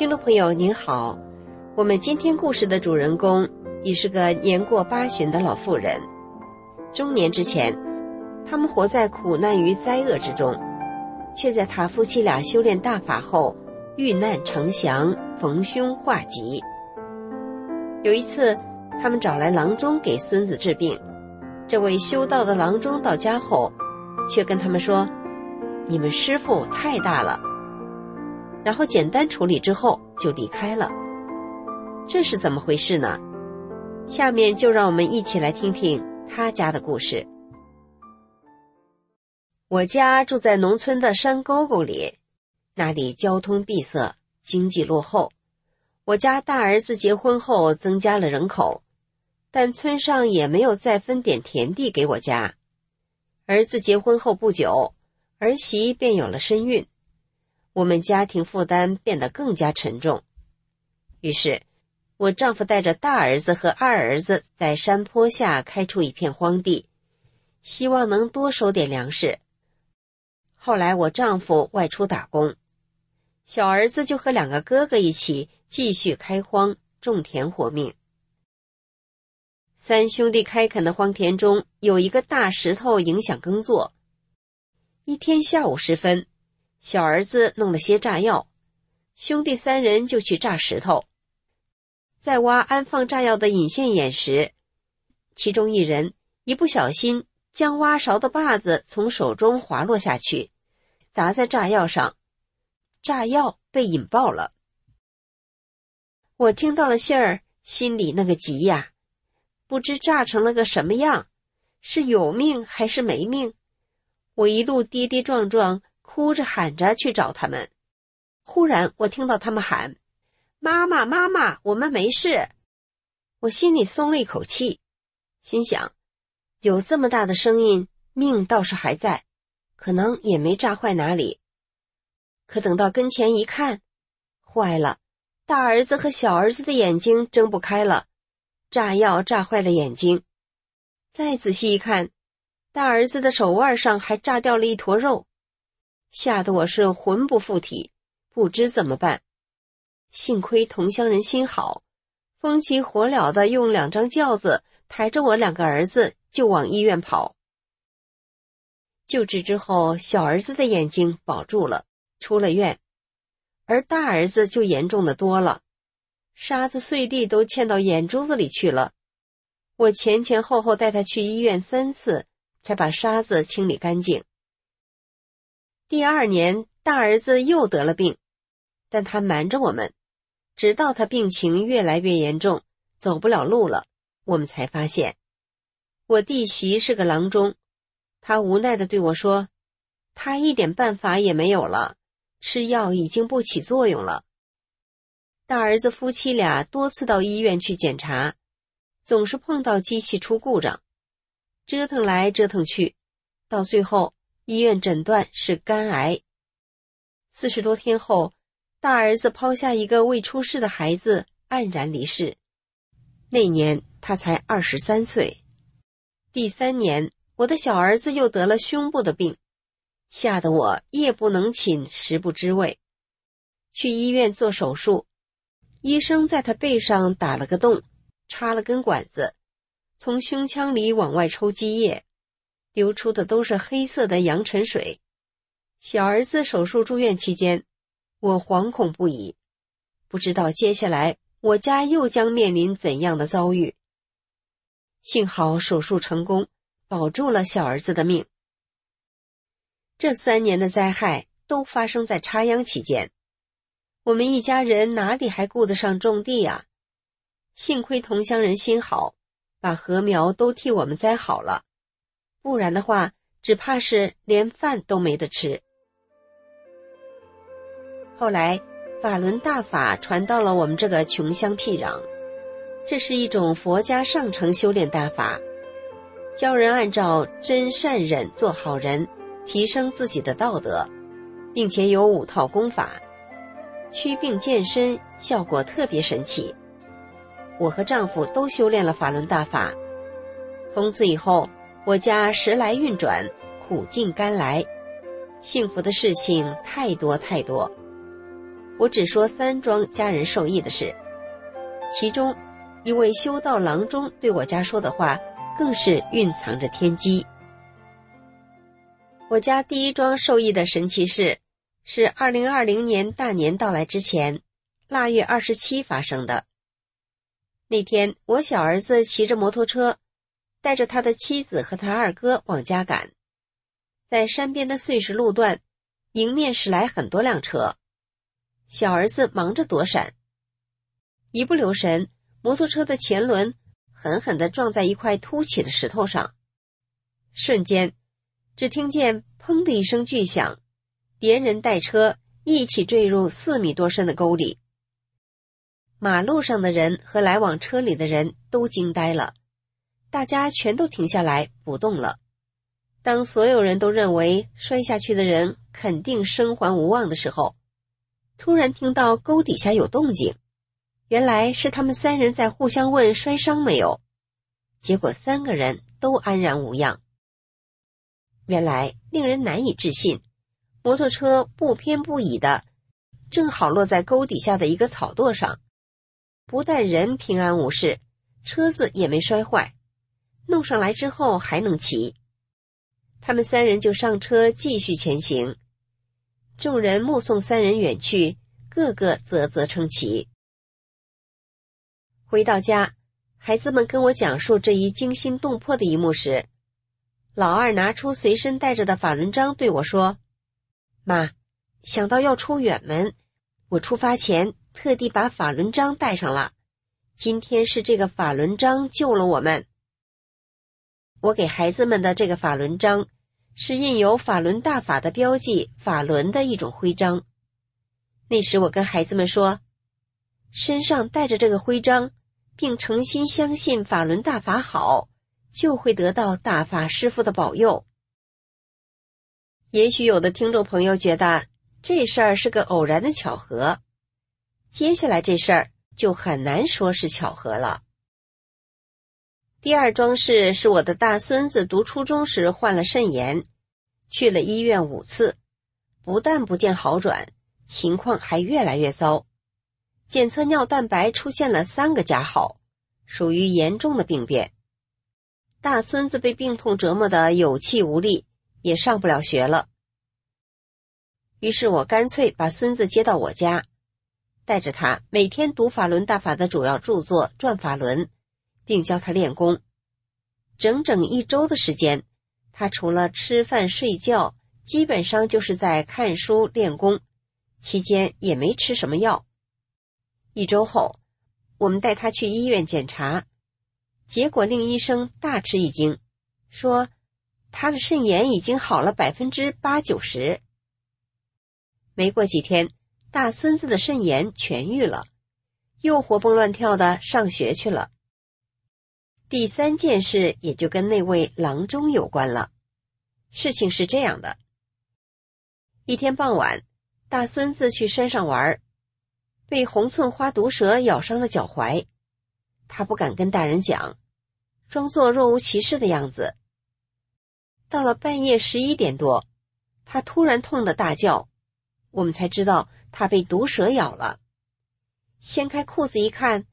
听众朋友您好，我们今天故事的主人公已是个年过八旬的老妇人。中年之前，他们活在苦难与灾厄之中，却在他夫妻俩修炼大法后遇难成祥，逢凶化吉。有一次，他们找来郎中给孙子治病，这位修道的郎中到家后，却跟他们说：“你们师傅太大了。”然后简单处理之后就离开了，这是怎么回事呢？下面就让我们一起来听听他家的故事。我家住在农村的山沟沟里，那里交通闭塞，经济落后。我家大儿子结婚后增加了人口，但村上也没有再分点田地给我家。儿子结婚后不久，儿媳便有了身孕。我们家庭负担变得更加沉重，于是，我丈夫带着大儿子和二儿子在山坡下开出一片荒地，希望能多收点粮食。后来，我丈夫外出打工，小儿子就和两个哥哥一起继续开荒种田活命。三兄弟开垦的荒田中有一个大石头影响耕作。一天下午时分。小儿子弄了些炸药，兄弟三人就去炸石头。在挖安放炸药的引线眼时，其中一人一不小心将挖勺的把子从手中滑落下去，砸在炸药上，炸药被引爆了。我听到了信儿，心里那个急呀，不知炸成了个什么样，是有命还是没命？我一路跌跌撞撞。哭着喊着去找他们，忽然我听到他们喊：“妈妈，妈妈，我们没事。”我心里松了一口气，心想：有这么大的声音，命倒是还在，可能也没炸坏哪里。可等到跟前一看，坏了，大儿子和小儿子的眼睛睁不开了，炸药炸坏了眼睛。再仔细一看，大儿子的手腕上还炸掉了一坨肉。吓得我是魂不附体，不知怎么办。幸亏同乡人心好，风急火燎的用两张轿子抬着我两个儿子就往医院跑。救治之后，小儿子的眼睛保住了，出了院，而大儿子就严重的多了，沙子碎地都嵌到眼珠子里去了。我前前后后带他去医院三次，才把沙子清理干净。第二年，大儿子又得了病，但他瞒着我们，直到他病情越来越严重，走不了路了，我们才发现。我弟媳是个郎中，他无奈的对我说：“他一点办法也没有了，吃药已经不起作用了。”大儿子夫妻俩多次到医院去检查，总是碰到机器出故障，折腾来折腾去，到最后。医院诊断是肝癌。四十多天后，大儿子抛下一个未出世的孩子，黯然离世。那年他才二十三岁。第三年，我的小儿子又得了胸部的病，吓得我夜不能寝，食不知味。去医院做手术，医生在他背上打了个洞，插了根管子，从胸腔里往外抽积液。流出的都是黑色的阳尘水。小儿子手术住院期间，我惶恐不已，不知道接下来我家又将面临怎样的遭遇。幸好手术成功，保住了小儿子的命。这三年的灾害都发生在插秧期间，我们一家人哪里还顾得上种地啊？幸亏同乡人心好，把禾苗都替我们栽好了。不然的话，只怕是连饭都没得吃。后来，法轮大法传到了我们这个穷乡僻壤，这是一种佛家上乘修炼大法，教人按照真善忍做好人，提升自己的道德，并且有五套功法，祛病健身，效果特别神奇。我和丈夫都修炼了法轮大法。从此以后，我家时来运转，苦尽甘来，幸福的事情太多太多。我只说三桩家人受益的事，其中一位修道郎中对我家说的话，更是蕴藏着天机。我家第一桩受益的神奇事，是二零二零年大年到来之前，腊月二十七发生的。那天，我小儿子骑着摩托车。带着他的妻子和他二哥往家赶，在山边的碎石路段，迎面驶来很多辆车，小儿子忙着躲闪，一不留神，摩托车的前轮狠狠地撞在一块凸起的石头上，瞬间，只听见“砰”的一声巨响，连人带车一起坠入四米多深的沟里。马路上的人和来往车里的人都惊呆了。大家全都停下来不动了。当所有人都认为摔下去的人肯定生还无望的时候，突然听到沟底下有动静，原来是他们三人在互相问摔伤没有。结果三个人都安然无恙。原来令人难以置信，摩托车不偏不倚的，正好落在沟底下的一个草垛上，不但人平安无事，车子也没摔坏。弄上来之后还能骑，他们三人就上车继续前行。众人目送三人远去，个个啧啧称奇。回到家，孩子们跟我讲述这一惊心动魄的一幕时，老二拿出随身带着的法轮章对我说：“妈，想到要出远门，我出发前特地把法轮章带上了。今天是这个法轮章救了我们。”我给孩子们的这个法轮章，是印有法轮大法的标记，法轮的一种徽章。那时我跟孩子们说，身上带着这个徽章，并诚心相信法轮大法好，就会得到大法师父的保佑。也许有的听众朋友觉得这事儿是个偶然的巧合，接下来这事儿就很难说是巧合了。第二桩事是我的大孙子读初中时患了肾炎，去了医院五次，不但不见好转，情况还越来越糟。检测尿蛋白出现了三个加号，属于严重的病变。大孙子被病痛折磨得有气无力，也上不了学了。于是我干脆把孙子接到我家，带着他每天读法轮大法的主要著作《转法轮》。并教他练功，整整一周的时间，他除了吃饭睡觉，基本上就是在看书练功，期间也没吃什么药。一周后，我们带他去医院检查，结果令医生大吃一惊，说他的肾炎已经好了百分之八九十。没过几天，大孙子的肾炎痊愈了，又活蹦乱跳的上学去了。第三件事也就跟那位郎中有关了。事情是这样的：一天傍晚，大孙子去山上玩，被红寸花毒蛇咬伤了脚踝。他不敢跟大人讲，装作若无其事的样子。到了半夜十一点多，他突然痛得大叫，我们才知道他被毒蛇咬了。掀开裤子一看。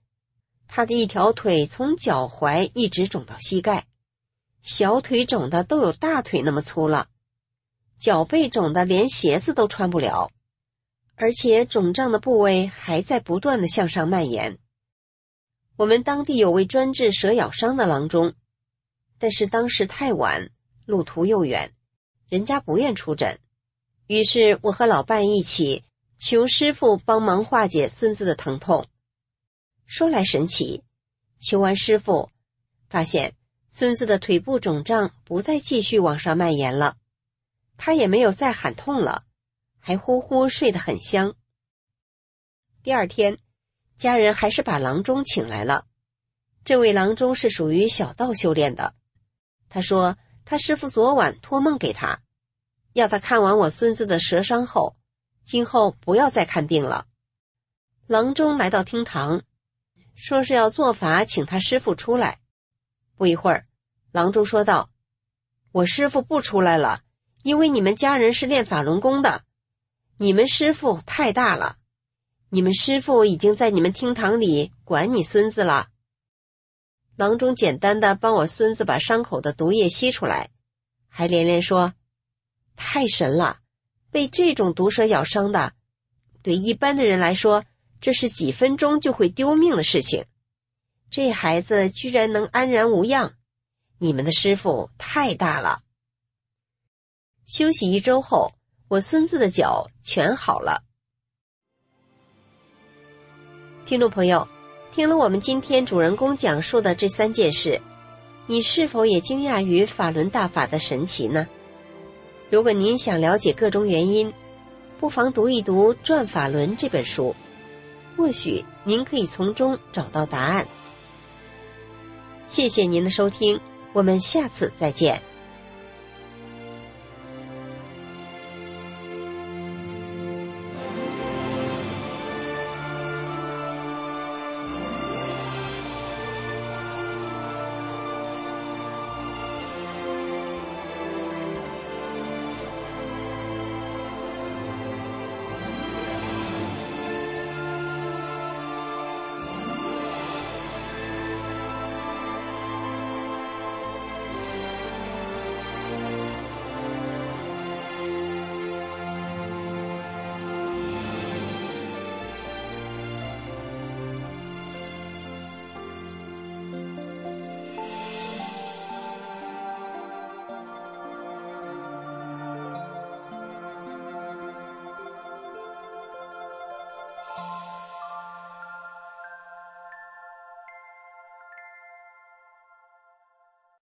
他的一条腿从脚踝一直肿到膝盖，小腿肿的都有大腿那么粗了，脚背肿的连鞋子都穿不了，而且肿胀的部位还在不断的向上蔓延。我们当地有位专治蛇咬伤的郎中，但是当时太晚，路途又远，人家不愿出诊，于是我和老伴一起求师傅帮忙化解孙子的疼痛。说来神奇，求完师傅，发现孙子的腿部肿胀不再继续往上蔓延了，他也没有再喊痛了，还呼呼睡得很香。第二天，家人还是把郎中请来了。这位郎中是属于小道修炼的，他说他师傅昨晚托梦给他，要他看完我孙子的蛇伤后，今后不要再看病了。郎中来到厅堂，说是要做法请他师傅出来。不一会儿，郎中说道：“我师傅不出来了，因为你们家人是练法轮功的，你们师傅太大了，你们师傅已经在你们厅堂里管你孙子了。”郎中简单的帮我孙子把伤口的毒液吸出来，还连连说：“太神了，被这种毒蛇咬伤的，对一般的人来说，这是几分钟就会丢命的事情。”这孩子居然能安然无恙，你们的师傅太大了。休息一周后，我孙子的脚全好了。听众朋友，听了我们今天主人公讲述的这三件事，你是否也惊讶于法轮大法的神奇呢？如果您想了解各种原因，不妨读一读《转法轮》这本书，或许您可以从中找到答案。谢谢您的收听，我们下次再见。